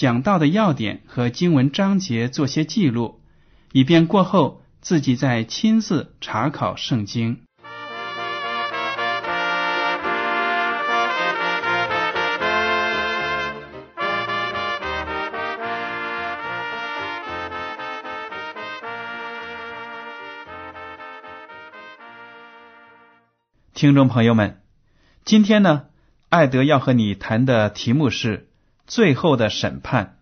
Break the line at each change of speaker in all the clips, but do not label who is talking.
讲到的要点和经文章节做些记录，以便过后自己再亲自查考圣经。听众朋友们，今天呢，艾德要和你谈的题目是最后的审判。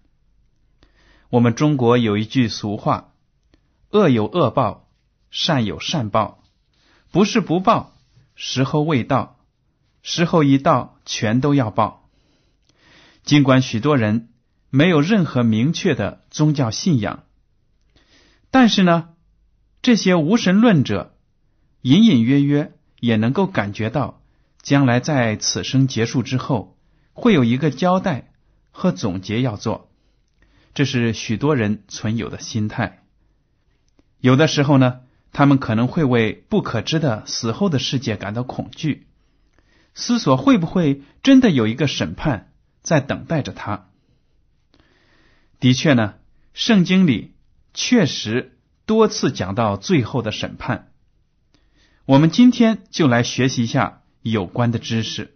我们中国有一句俗话：“恶有恶报，善有善报，不是不报，时候未到，时候一到，全都要报。”尽管许多人没有任何明确的宗教信仰，但是呢，这些无神论者隐隐约约。也能够感觉到，将来在此生结束之后，会有一个交代和总结要做，这是许多人存有的心态。有的时候呢，他们可能会为不可知的死后的世界感到恐惧，思索会不会真的有一个审判在等待着他。的确呢，圣经里确实多次讲到最后的审判。我们今天就来学习一下有关的知识，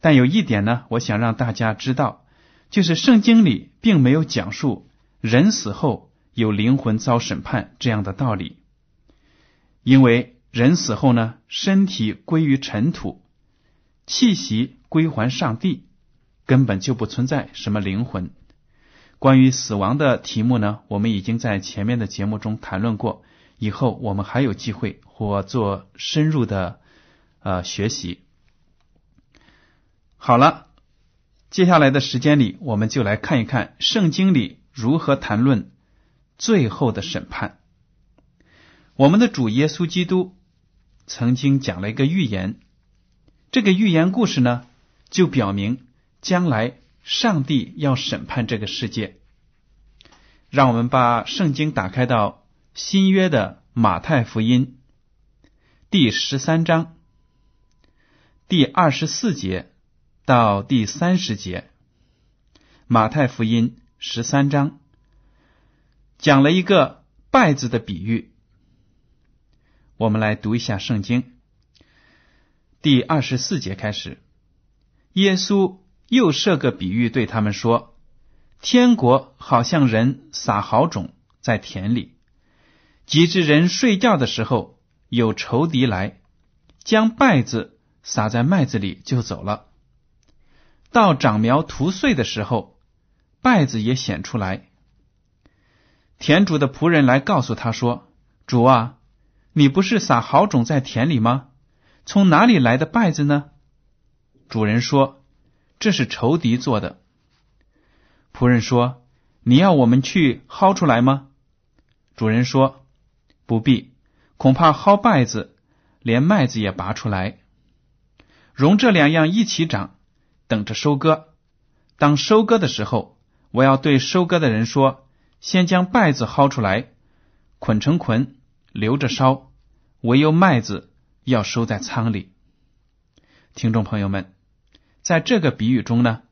但有一点呢，我想让大家知道，就是圣经里并没有讲述人死后有灵魂遭审判这样的道理，因为人死后呢，身体归于尘土，气息归还上帝，根本就不存在什么灵魂。关于死亡的题目呢，我们已经在前面的节目中谈论过。以后我们还有机会或做深入的呃学习。好了，接下来的时间里，我们就来看一看圣经里如何谈论最后的审判。我们的主耶稣基督曾经讲了一个预言，这个预言故事呢，就表明将来上帝要审判这个世界。让我们把圣经打开到。新约的马太福音第十三章第二十四节到第三十节，马太福音十三章讲了一个败字的比喻。我们来读一下圣经，第二十四节开始，耶稣又设个比喻对他们说：“天国好像人撒好种在田里。”及至人睡觉的时候，有仇敌来，将稗子撒在麦子里就走了。到长苗吐穗的时候，稗子也显出来。田主的仆人来告诉他说：“主啊，你不是撒好种在田里吗？从哪里来的稗子呢？”主人说：“这是仇敌做的。”仆人说：“你要我们去薅出来吗？”主人说。不必，恐怕薅稗子，连麦子也拔出来，容这两样一起长，等着收割。当收割的时候，我要对收割的人说：先将稗子薅出来，捆成捆，留着烧；唯有麦子要收在仓里。听众朋友们，在这个比喻中呢，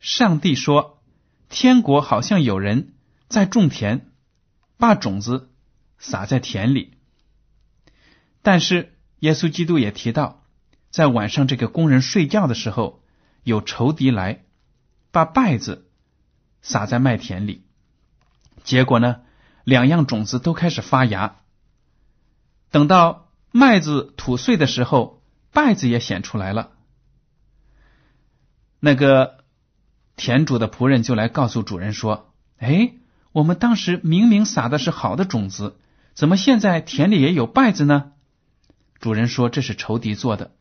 上帝说，天国好像有人在种田，把种子。撒在田里，但是耶稣基督也提到，在晚上这个工人睡觉的时候，有仇敌来把稗子撒在麦田里。结果呢，两样种子都开始发芽。等到麦子吐穗的时候，稗子也显出来了。那个田主的仆人就来告诉主人说：“哎，我们当时明明撒的是好的种子，怎么现在田里也有稗子呢？”主人说：“这是仇敌做的。”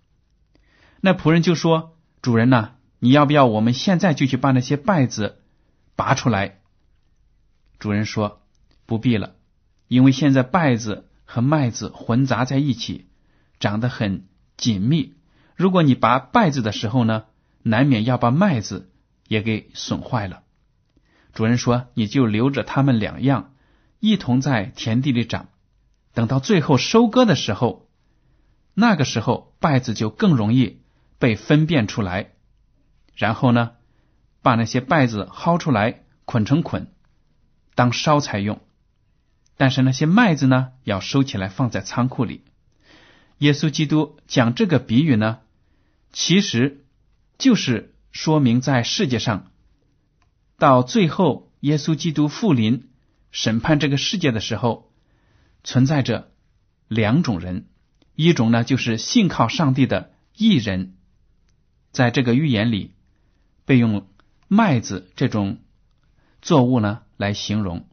那仆人就说：“主人呐，你要不要我们现在就去把那些稗子拔出来？”主人说：“不必了，因为现在稗子和麦子混杂在一起，长得很紧密。如果你拔稗子的时候呢，难免要把麦子也给损坏了。”主人说：“你就留着它们两样，一同在田地里长。等到最后收割的时候，那个时候稗子就更容易被分辨出来。然后呢，把那些稗子薅出来，捆成捆。”当烧柴用，但是那些麦子呢，要收起来放在仓库里。耶稣基督讲这个比喻呢，其实就是说明在世界上，到最后耶稣基督复临审判这个世界的时候，存在着两种人，一种呢就是信靠上帝的义人，在这个预言里被用麦子这种作物呢。来形容，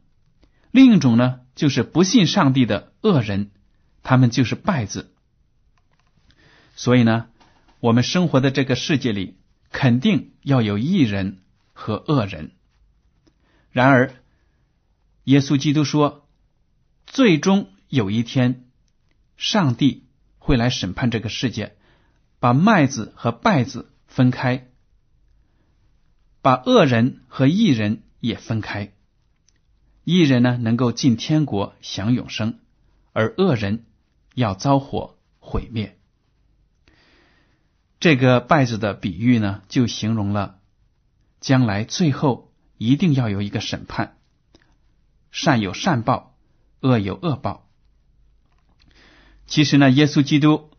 另一种呢，就是不信上帝的恶人，他们就是败子。所以呢，我们生活的这个世界里，肯定要有义人和恶人。然而，耶稣基督说，最终有一天，上帝会来审判这个世界，把麦子和败子分开，把恶人和义人也分开。义人呢，能够进天国享永生，而恶人要遭火毁灭。这个败字的比喻呢，就形容了将来最后一定要有一个审判，善有善报，恶有恶报。其实呢，耶稣基督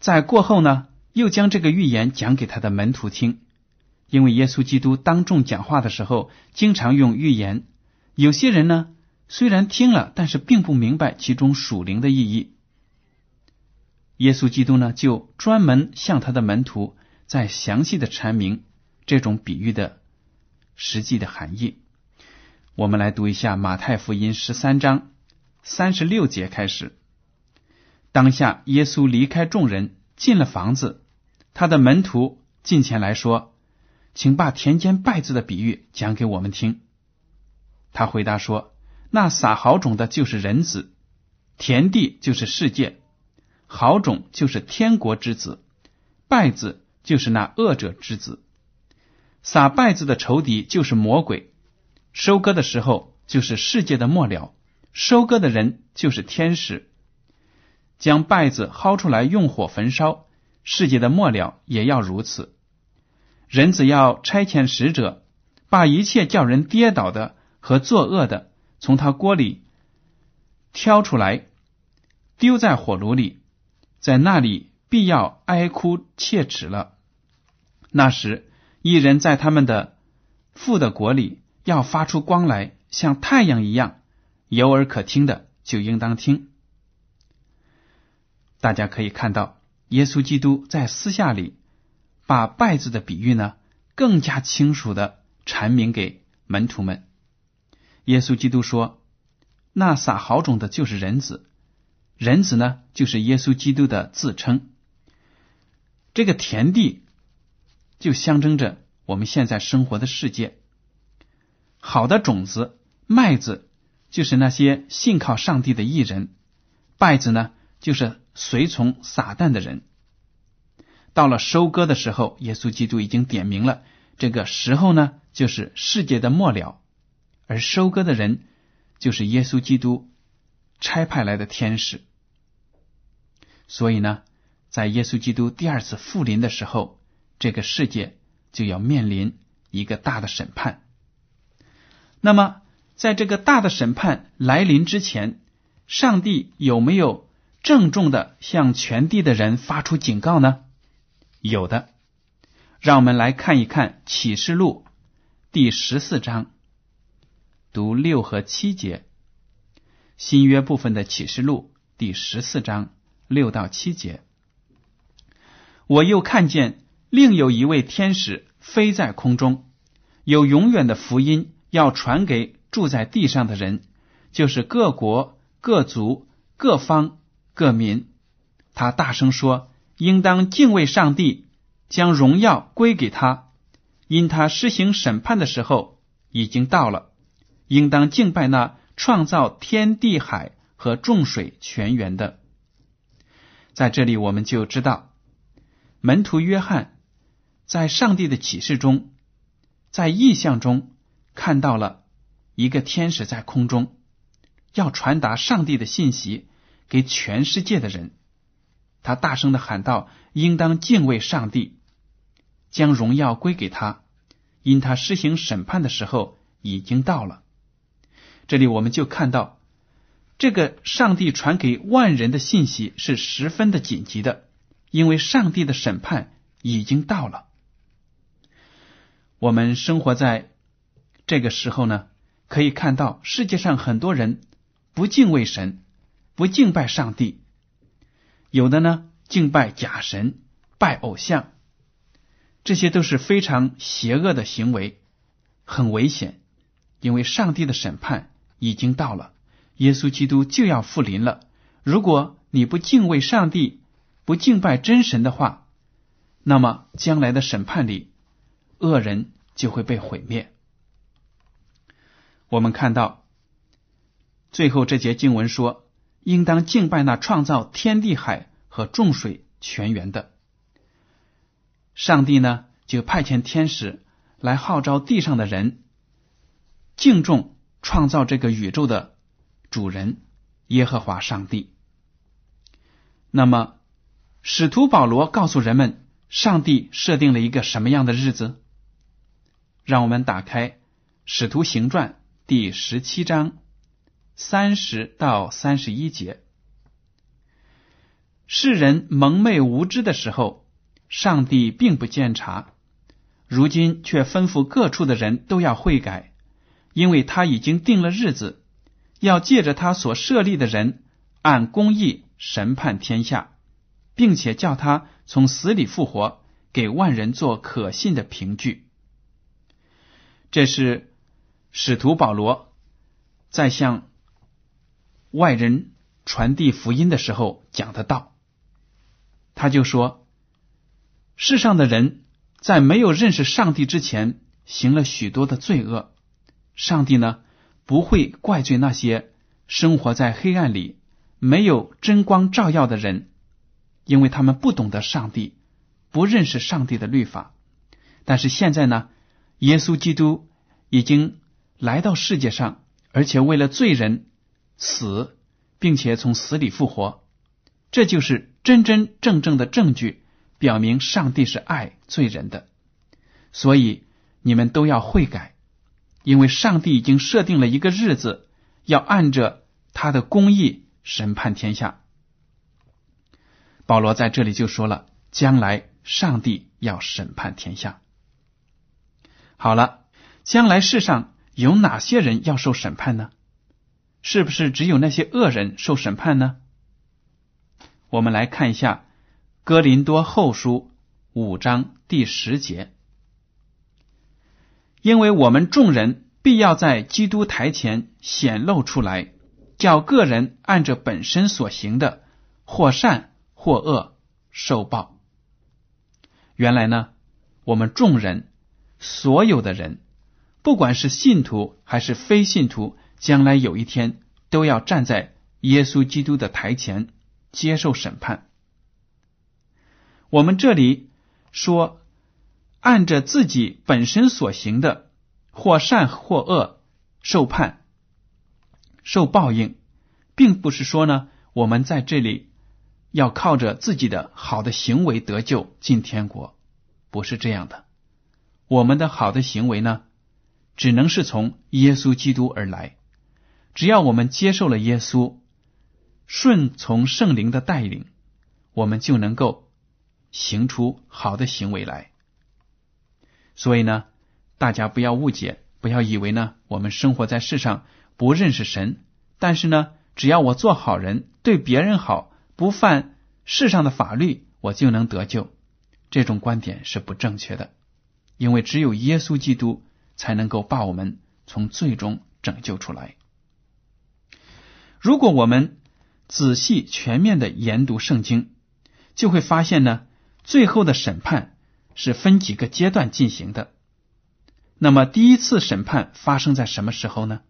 在过后呢，又将这个预言讲给他的门徒听，因为耶稣基督当众讲话的时候，经常用预言。有些人呢，虽然听了，但是并不明白其中属灵的意义。耶稣基督呢，就专门向他的门徒在详细的阐明这种比喻的实际的含义。我们来读一下马太福音十三章三十六节开始。当下，耶稣离开众人，进了房子，他的门徒近前来说：“请把田间败子的比喻讲给我们听。”他回答说：“那撒好种的，就是人子；田地就是世界。好种就是天国之子，败子就是那恶者之子。撒败子的仇敌就是魔鬼。收割的时候就是世界的末了，收割的人就是天使。将败子薅出来，用火焚烧，世界的末了也要如此。人只要差遣使者，把一切叫人跌倒的。”和作恶的从他锅里挑出来，丢在火炉里，在那里必要哀哭切齿了。那时，一人在他们的父的国里要发出光来，像太阳一样，有耳可听的就应当听。大家可以看到，耶稣基督在私下里把败字的比喻呢，更加清楚的阐明给门徒们。耶稣基督说：“那撒好种的，就是人子。人子呢，就是耶稣基督的自称。这个田地就象征着我们现在生活的世界。好的种子，麦子，就是那些信靠上帝的艺人；稗子呢，就是随从撒旦的人。到了收割的时候，耶稣基督已经点明了，这个时候呢，就是世界的末了。”而收割的人就是耶稣基督差派来的天使，所以呢，在耶稣基督第二次复临的时候，这个世界就要面临一个大的审判。那么，在这个大的审判来临之前，上帝有没有郑重的向全地的人发出警告呢？有的，让我们来看一看启示录第十四章读六和七节，新约部分的启示录第十四章六到七节。我又看见另有一位天使飞在空中，有永远的福音要传给住在地上的人，就是各国、各族、各方、各民。他大声说：“应当敬畏上帝，将荣耀归给他，因他施行审判的时候已经到了。应当敬拜那创造天地海和众水泉源的。”在这里，我们就知道门徒约翰在上帝的启示中，在意象中看到了一个天使在空中，要传达上帝的信息给全世界的人。他大声的喊道：“应当敬畏上帝，将荣耀归给他，因他施行审判的时候已经到了。”这里我们就看到，这个上帝传给万人的信息是十分的紧急的，因为上帝的审判已经到了。我们生活在这个时候呢，可以看到世界上很多人不敬畏神，不敬拜上帝。有的呢，敬拜假神、拜偶像，这些都是非常邪恶的行为，很危险。因为上帝的审判已经到了，耶稣基督就要复临了。如果你不敬畏上帝，不敬拜真神的话，那么将来的审判里，恶人就会被毁灭。我们看到最后这节经文说。应当敬拜那创造天地海和众水泉源的上帝呢？就派遣天使来号召地上的人敬重创造这个宇宙的主人耶和华上帝。那么，使徒保罗告诉人们，上帝设定了一个什么样的日子？让我们打开《使徒行传》第十七章。三十到三十一节，世人蒙昧无知的时候，上帝并不监察；如今却吩咐各处的人都要悔改，因为他已经定了日子，要借着他所设立的人按公义审判天下，并且叫他从死里复活，给万人做可信的凭据。这是使徒保罗在向。外人传递福音的时候讲的道，他就说：世上的人在没有认识上帝之前，行了许多的罪恶。上帝呢不会怪罪那些生活在黑暗里、没有真光照耀的人，因为他们不懂得上帝，不认识上帝的律法。但是现在呢，耶稣基督已经来到世界上，而且为了罪人。死，并且从死里复活，这就是真真正正的证据，表明上帝是爱罪人的。所以你们都要悔改，因为上帝已经设定了一个日子，要按着他的公义审判天下。保罗在这里就说了，将来上帝要审判天下。好了，将来世上有哪些人要受审判呢？是不是只有那些恶人受审判呢？我们来看一下《哥林多后书》五章第十节，因为我们众人必要在基督台前显露出来，叫个人按着本身所行的，或善或恶受报。原来呢，我们众人所有的人，不管是信徒还是非信徒。将来有一天都要站在耶稣基督的台前接受审判。我们这里说，按着自己本身所行的，或善或恶受判、受报应，并不是说呢，我们在这里要靠着自己的好的行为得救进天国，不是这样的。我们的好的行为呢，只能是从耶稣基督而来。只要我们接受了耶稣，顺从圣灵的带领，我们就能够行出好的行为来。所以呢，大家不要误解，不要以为呢，我们生活在世上不认识神，但是呢，只要我做好人，对别人好，不犯世上的法律，我就能得救。这种观点是不正确的，因为只有耶稣基督才能够把我们从最终拯救出来。如果我们仔细全面的研读圣经，就会发现呢，最后的审判是分几个阶段进行的。那么，第一次审判发生在什么时候呢？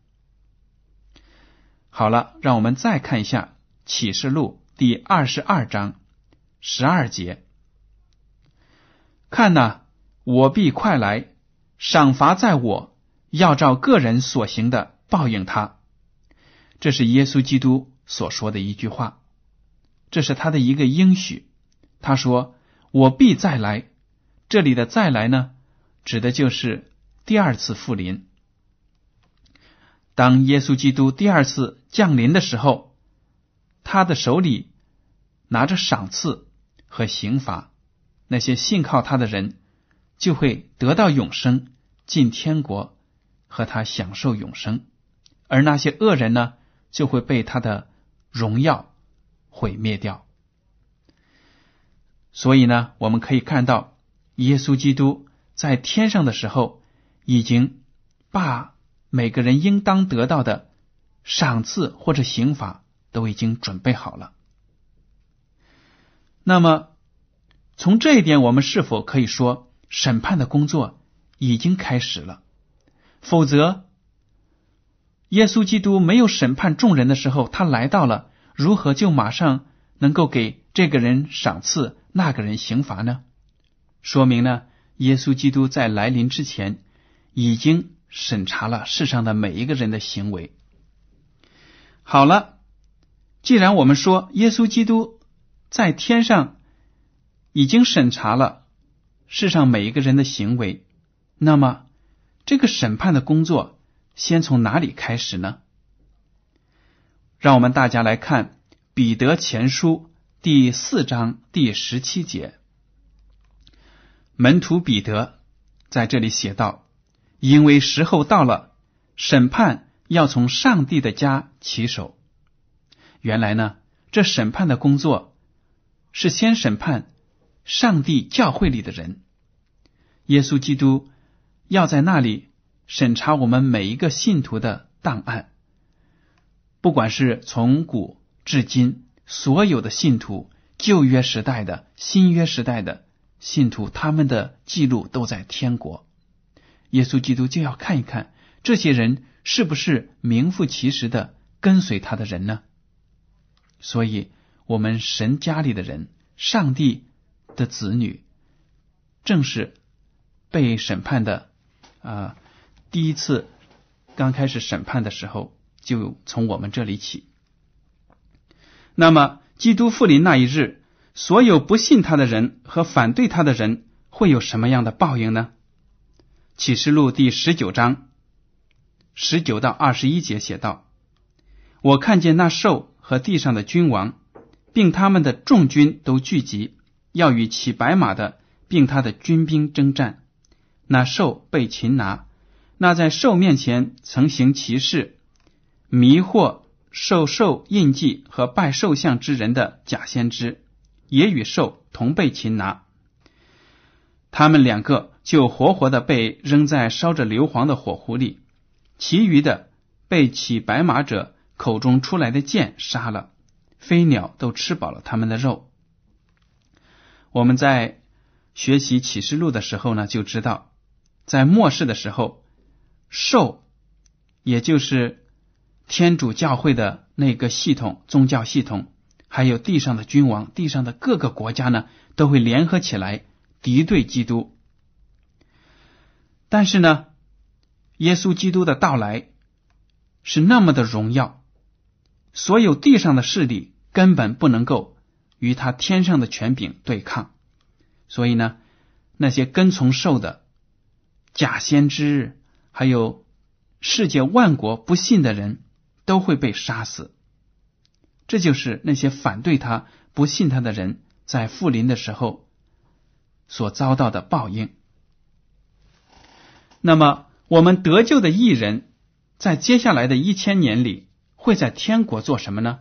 好了，让我们再看一下启示录第二十二章十二节。看呐，我必快来，赏罚在我，要照个人所行的报应他。这是耶稣基督所说的一句话，这是他的一个应许。他说：“我必再来。”这里的“再来”呢，指的就是第二次复临。当耶稣基督第二次降临的时候，他的手里拿着赏赐和刑罚。那些信靠他的人就会得到永生，进天国和他享受永生；而那些恶人呢，就会被他的荣耀毁灭掉。所以呢，我们可以看到，耶稣基督在天上的时候，已经把每个人应当得到的赏赐或者刑罚都已经准备好了。那么。从这一点，我们是否可以说审判的工作已经开始了？否则，耶稣基督没有审判众人的时候，他来到了，如何就马上能够给这个人赏赐，那个人刑罚呢？说明呢，耶稣基督在来临之前已经审查了世上的每一个人的行为。好了，既然我们说耶稣基督在天上。已经审查了世上每一个人的行为，那么这个审判的工作先从哪里开始呢？让我们大家来看《彼得前书》第四章第十七节，门徒彼得在这里写道：“因为时候到了，审判要从上帝的家起手。”原来呢，这审判的工作是先审判。上帝教会里的人，耶稣基督要在那里审查我们每一个信徒的档案，不管是从古至今所有的信徒，旧约时代的、新约时代的信徒，他们的记录都在天国。耶稣基督就要看一看这些人是不是名副其实的跟随他的人呢？所以，我们神家里的人，上帝。的子女，正是被审判的啊！第一次刚开始审判的时候，就从我们这里起。那么，基督复临那一日，所有不信他的人和反对他的人，会有什么样的报应呢？启示录第十九章十九到二十一节写道：“我看见那兽和地上的君王，并他们的众军都聚集。”要与骑白马的并他的军兵征战，那兽被擒拿，那在兽面前曾行奇事、迷惑受兽印记和拜兽像之人的假先知，也与兽同被擒拿。他们两个就活活的被扔在烧着硫磺的火壶里，其余的被骑白马者口中出来的剑杀了，飞鸟都吃饱了他们的肉。我们在学习启示录的时候呢，就知道在末世的时候，兽，也就是天主教会的那个系统、宗教系统，还有地上的君王、地上的各个国家呢，都会联合起来敌对基督。但是呢，耶稣基督的到来是那么的荣耀，所有地上的势力根本不能够。与他天上的权柄对抗，所以呢，那些跟从兽的假先知，还有世界万国不信的人，都会被杀死。这就是那些反对他、不信他的人在复临的时候所遭到的报应。那么，我们得救的艺人，在接下来的一千年里，会在天国做什么呢？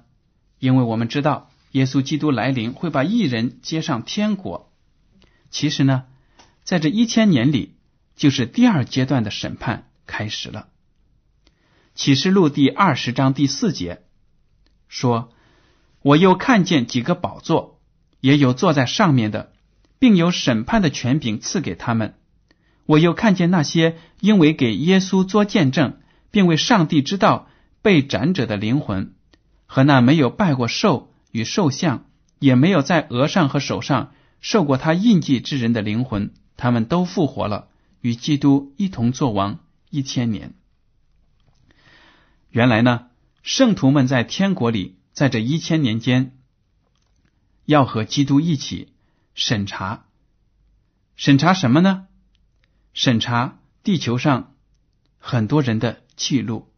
因为我们知道，耶稣基督来临会把艺人接上天国。其实呢，在这一千年里，就是第二阶段的审判开始了。启示录第二十章第四节说：“我又看见几个宝座，也有坐在上面的，并有审判的权柄赐给他们。我又看见那些因为给耶稣做见证，并为上帝之道被斩者的灵魂，和那没有拜过兽与兽像，也没有在额上和手上受过他印记之人的灵魂，他们都复活了，与基督一同作王一千年。”原来呢，圣徒们在天国里，在这一千年间，要和基督一起审查，审查什么呢？审查地球上很多人的记录，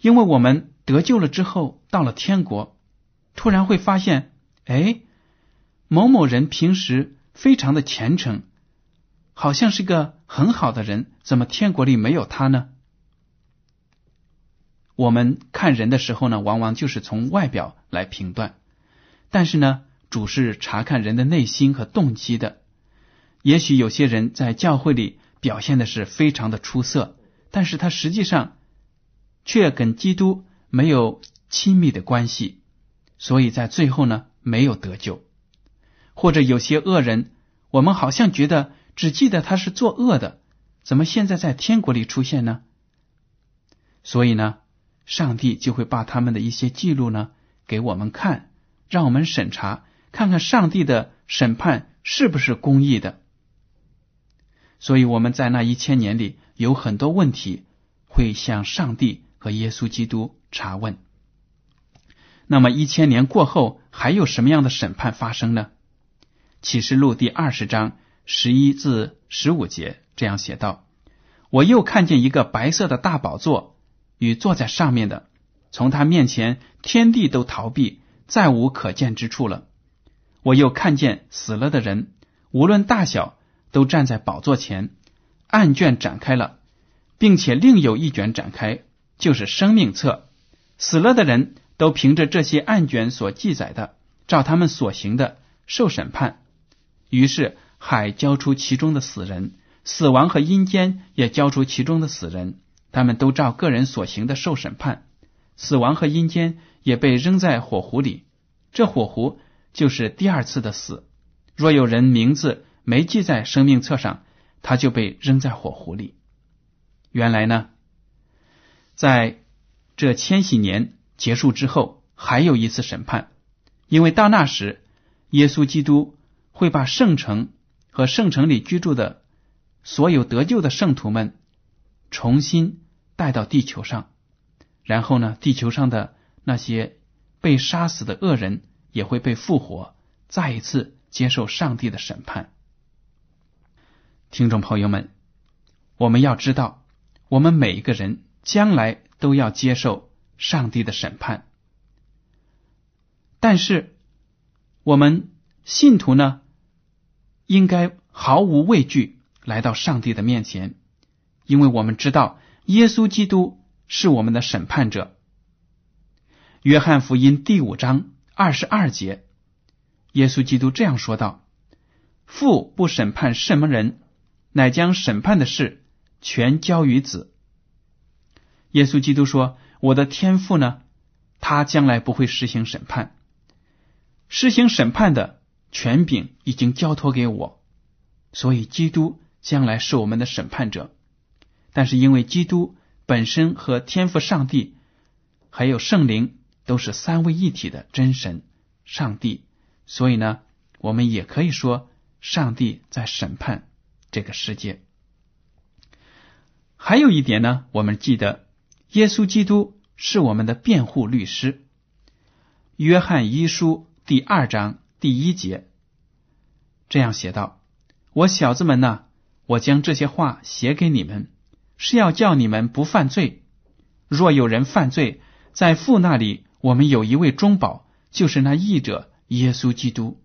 因为我们得救了之后，到了天国，突然会发现，哎，某某人平时非常的虔诚，好像是个很好的人，怎么天国里没有他呢？我们看人的时候呢，往往就是从外表来评断，但是呢，主是查看人的内心和动机的。也许有些人在教会里表现的是非常的出色，但是他实际上却跟基督没有亲密的关系，所以在最后呢，没有得救。或者有些恶人，我们好像觉得只记得他是作恶的，怎么现在在天国里出现呢？所以呢？上帝就会把他们的一些记录呢给我们看，让我们审查，看看上帝的审判是不是公义的。所以我们在那一千年里有很多问题会向上帝和耶稣基督查问。那么一千年过后还有什么样的审判发生呢？启示录第二十章十一至十五节这样写道：“我又看见一个白色的大宝座。”与坐在上面的，从他面前，天地都逃避，再无可见之处了。我又看见死了的人，无论大小，都站在宝座前，案卷展开了，并且另有一卷展开，就是生命册。死了的人都凭着这些案卷所记载的，照他们所行的受审判。于是海交出其中的死人，死亡和阴间也交出其中的死人。他们都照个人所行的受审判，死亡和阴间也被扔在火湖里。这火湖就是第二次的死。若有人名字没记在生命册上，他就被扔在火湖里。原来呢，在这千禧年结束之后，还有一次审判，因为到那时，耶稣基督会把圣城和圣城里居住的所有得救的圣徒们重新。带到地球上，然后呢，地球上的那些被杀死的恶人也会被复活，再一次接受上帝的审判。听众朋友们，我们要知道，我们每一个人将来都要接受上帝的审判，但是我们信徒呢，应该毫无畏惧来到上帝的面前，因为我们知道。耶稣基督是我们的审判者。约翰福音第五章二十二节，耶稣基督这样说道：“父不审判什么人，乃将审判的事全交于子。”耶稣基督说：“我的天父呢？他将来不会实行审判，实行审判的权柄已经交托给我，所以基督将来是我们的审判者。”但是因为基督本身和天赋上帝还有圣灵都是三位一体的真神上帝，所以呢，我们也可以说上帝在审判这个世界。还有一点呢，我们记得耶稣基督是我们的辩护律师。约翰一书第二章第一节这样写道：“我小子们呐，我将这些话写给你们。”是要叫你们不犯罪。若有人犯罪，在父那里，我们有一位中保，就是那义者耶稣基督。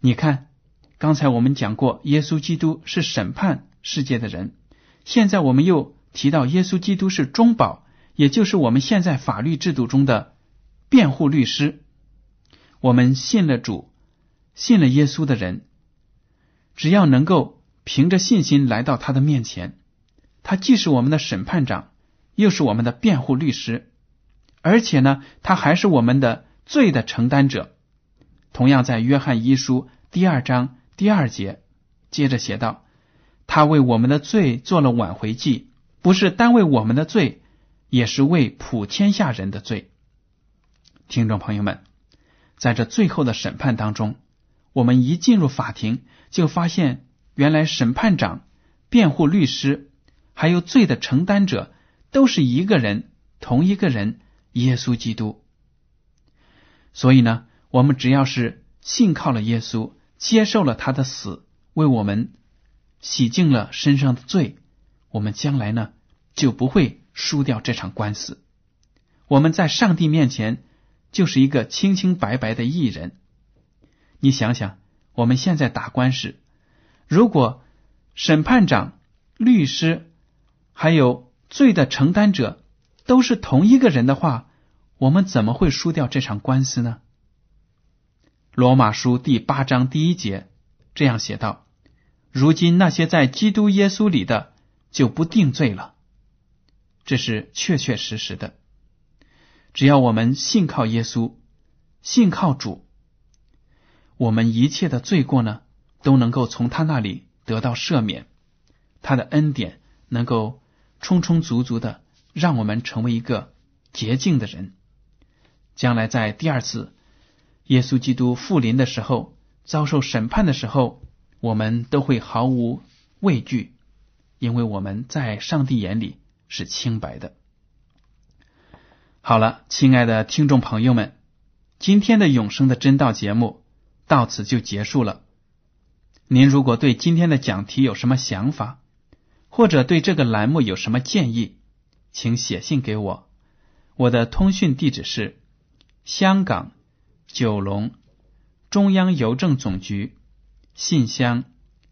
你看，刚才我们讲过，耶稣基督是审判世界的人。现在我们又提到耶稣基督是中保，也就是我们现在法律制度中的辩护律师。我们信了主、信了耶稣的人，只要能够凭着信心来到他的面前，他既是我们的审判长，又是我们的辩护律师，而且呢，他还是我们的罪的承担者。同样，在约翰一书第二章第二节，接着写道：“他为我们的罪做了挽回祭，不是单为我们的罪，也是为普天下人的罪。”听众朋友们。在这最后的审判当中，我们一进入法庭，就发现原来审判长、辩护律师还有罪的承担者都是一个人，同一个人——耶稣基督。所以呢，我们只要是信靠了耶稣，接受了他的死，为我们洗净了身上的罪，我们将来呢就不会输掉这场官司。我们在上帝面前。就是一个清清白白的艺人。你想想，我们现在打官司，如果审判长、律师还有罪的承担者都是同一个人的话，我们怎么会输掉这场官司呢？罗马书第八章第一节这样写道：“如今那些在基督耶稣里的，就不定罪了。”这是确确实实的。只要我们信靠耶稣，信靠主，我们一切的罪过呢，都能够从他那里得到赦免。他的恩典能够充充足足的让我们成为一个洁净的人。将来在第二次耶稣基督复临的时候，遭受审判的时候，我们都会毫无畏惧，因为我们在上帝眼里是清白的。好了，亲爱的听众朋友们，今天的永生的真道节目到此就结束了。您如果对今天的讲题有什么想法，或者对这个栏目有什么建议，请写信给我。我的通讯地址是香港九龙中央邮政总局信箱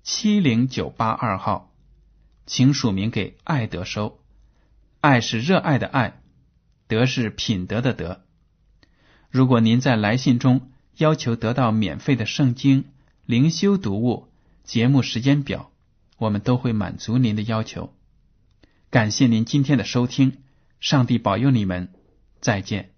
七零九八二号，请署名给爱德收。爱是热爱的爱。德是品德的德。如果您在来信中要求得到免费的圣经灵修读物、节目时间表，我们都会满足您的要求。感谢您今天的收听，上帝保佑你们，再见。